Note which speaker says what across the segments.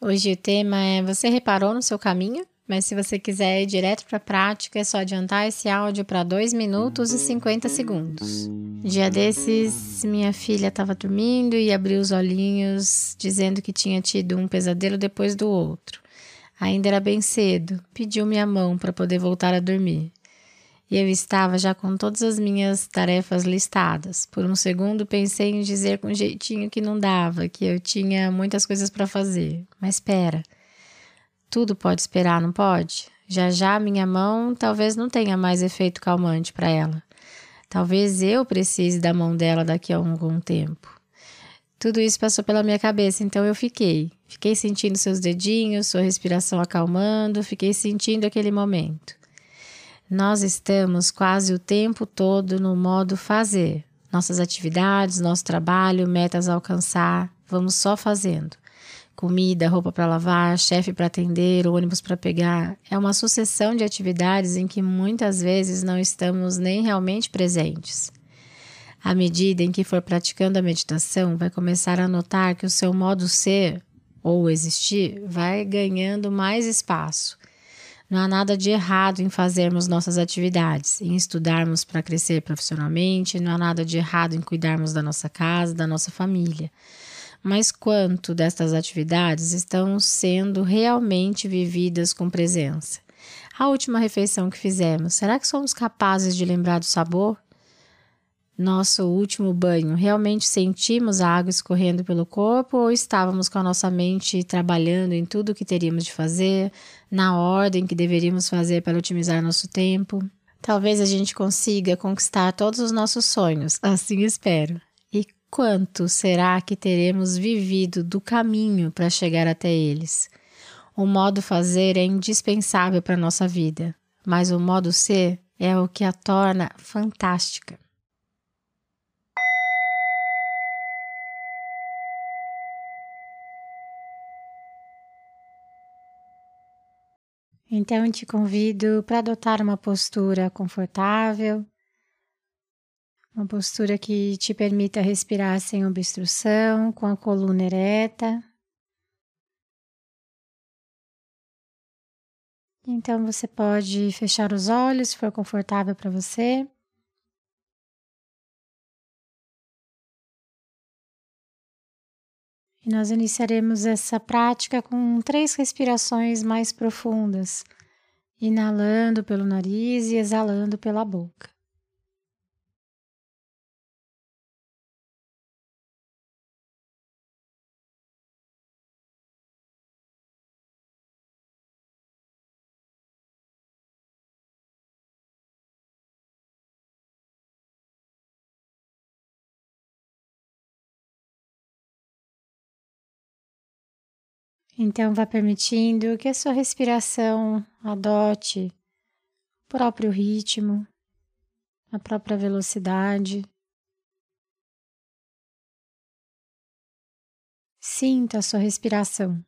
Speaker 1: Hoje o tema é Você reparou no seu caminho? Mas se você quiser ir direto para a prática, é só adiantar esse áudio para 2 minutos e 50 segundos. Dia desses, minha filha estava dormindo e abriu os olhinhos, dizendo que tinha tido um pesadelo depois do outro. Ainda era bem cedo, pediu minha mão para poder voltar a dormir e eu estava já com todas as minhas tarefas listadas. Por um segundo pensei em dizer com jeitinho que não dava, que eu tinha muitas coisas para fazer. Mas espera. Tudo pode esperar, não pode? Já já minha mão talvez não tenha mais efeito calmante para ela. Talvez eu precise da mão dela daqui a algum tempo. Tudo isso passou pela minha cabeça, então eu fiquei. Fiquei sentindo seus dedinhos, sua respiração acalmando, fiquei sentindo aquele momento. Nós estamos quase o tempo todo no modo fazer. Nossas atividades, nosso trabalho, metas a alcançar, vamos só fazendo. Comida, roupa para lavar, chefe para atender, ônibus para pegar. É uma sucessão de atividades em que muitas vezes não estamos nem realmente presentes. À medida em que for praticando a meditação, vai começar a notar que o seu modo ser ou existir vai ganhando mais espaço não há nada de errado em fazermos nossas atividades, em estudarmos para crescer profissionalmente, não há nada de errado em cuidarmos da nossa casa, da nossa família. Mas quanto destas atividades estão sendo realmente vividas com presença? A última refeição que fizemos, será que somos capazes de lembrar do sabor? Nosso último banho, realmente sentimos a água escorrendo pelo corpo ou estávamos com a nossa mente trabalhando em tudo o que teríamos de fazer, na ordem que deveríamos fazer para otimizar nosso tempo? Talvez a gente consiga conquistar todos os nossos sonhos, assim espero. E quanto será que teremos vivido do caminho para chegar até eles? O modo fazer é indispensável para a nossa vida, mas o modo ser é o que a torna fantástica. Então, te convido para adotar uma postura confortável, uma postura que te permita respirar sem obstrução, com a coluna ereta. Então, você pode fechar os olhos se for confortável para você. E nós iniciaremos essa prática com três respirações mais profundas, inalando pelo nariz e exalando pela boca. Então, vá permitindo que a sua respiração adote o próprio ritmo, a própria velocidade. Sinta a sua respiração.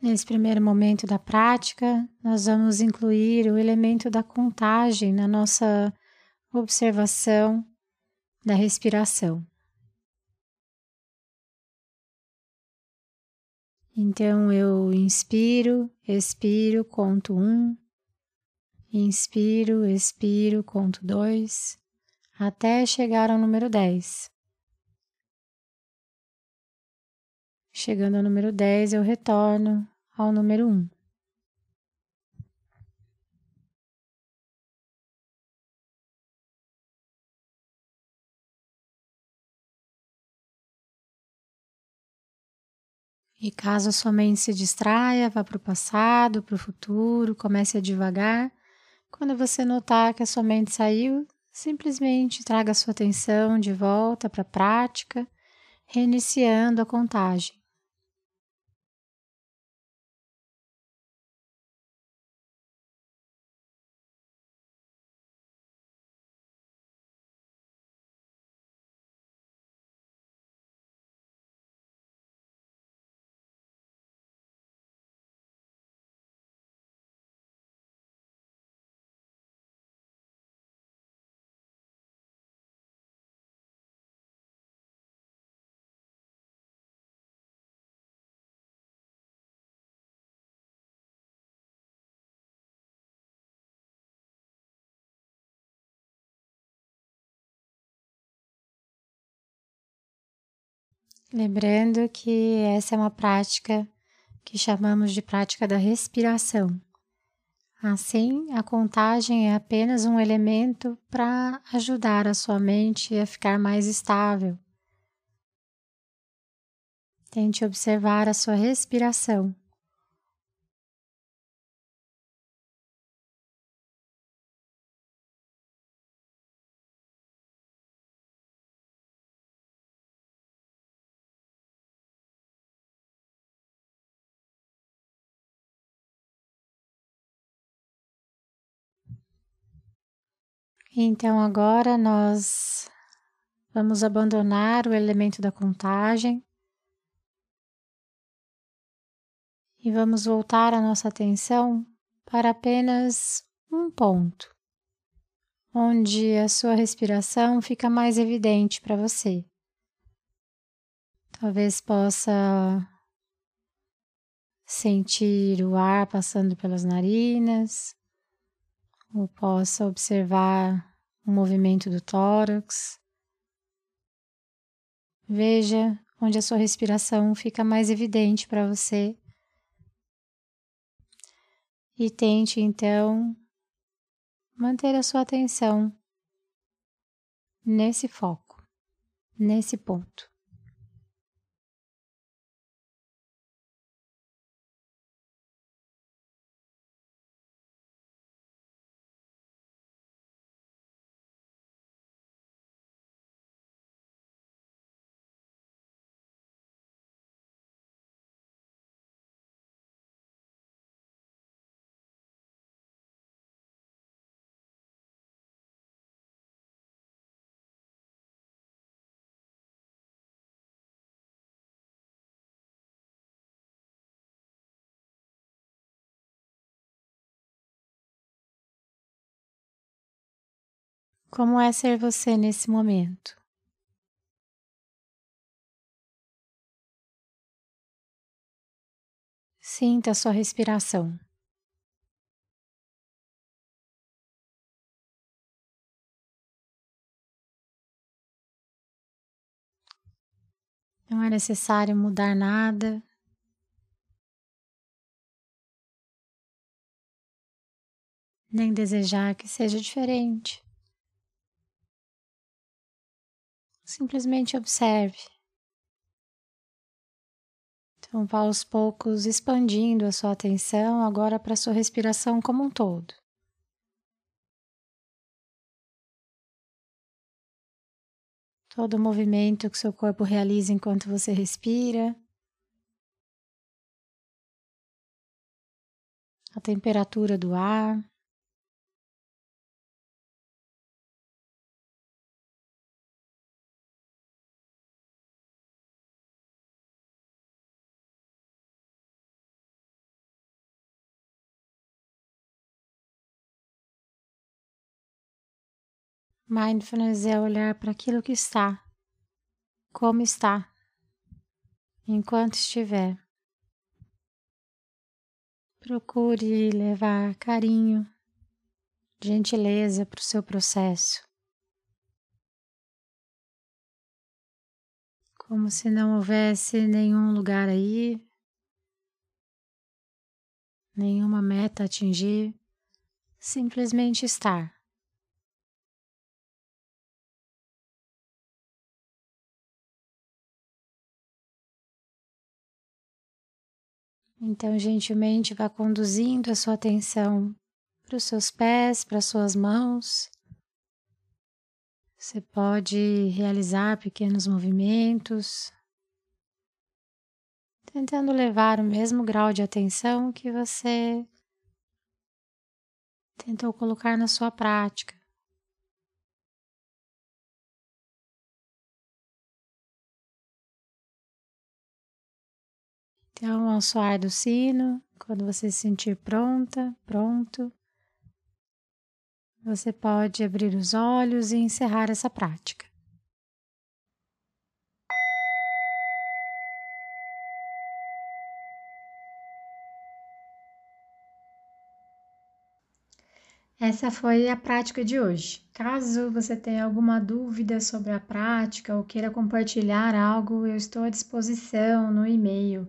Speaker 1: Nesse primeiro momento da prática, nós vamos incluir o elemento da contagem na nossa observação da respiração. Então eu inspiro, expiro, conto um, inspiro, expiro, conto dois, até chegar ao número dez. Chegando ao número 10, eu retorno ao número 1.
Speaker 2: E caso a sua mente se distraia, vá para o passado, para o futuro, comece a devagar. Quando você notar que a sua mente saiu, simplesmente traga a sua atenção de volta para a prática, reiniciando a contagem. Lembrando que essa é uma prática que chamamos de prática da respiração. Assim, a contagem é apenas um elemento para ajudar a sua mente a ficar mais estável. Tente observar a sua respiração. Então agora nós vamos abandonar o elemento da contagem e vamos voltar a nossa atenção para apenas um ponto, onde a sua respiração fica mais evidente para você. Talvez possa sentir o ar passando pelas narinas, ou possa observar o movimento do tórax. Veja onde a sua respiração fica mais evidente para você. E tente então manter a sua atenção nesse foco, nesse ponto. Como é ser você nesse momento? Sinta a sua respiração. Não é necessário mudar nada. Nem desejar que seja diferente. Simplesmente observe. Então, vá aos poucos expandindo a sua atenção agora para a sua respiração como um todo. Todo o movimento que seu corpo realiza enquanto você respira. A temperatura do ar. Mindfulness é olhar para aquilo que está, como está, enquanto estiver. Procure levar carinho, gentileza para o seu processo. Como se não houvesse nenhum lugar aí, nenhuma meta a atingir, simplesmente estar. Então, gentilmente vá conduzindo a sua atenção para os seus pés, para as suas mãos. Você pode realizar pequenos movimentos, tentando levar o mesmo grau de atenção que você tentou colocar na sua prática. Então, ao soar do sino, quando você se sentir pronta, pronto, você pode abrir os olhos e encerrar essa prática. Essa foi a prática de hoje. Caso você tenha alguma dúvida sobre a prática ou queira compartilhar algo, eu estou à disposição no e-mail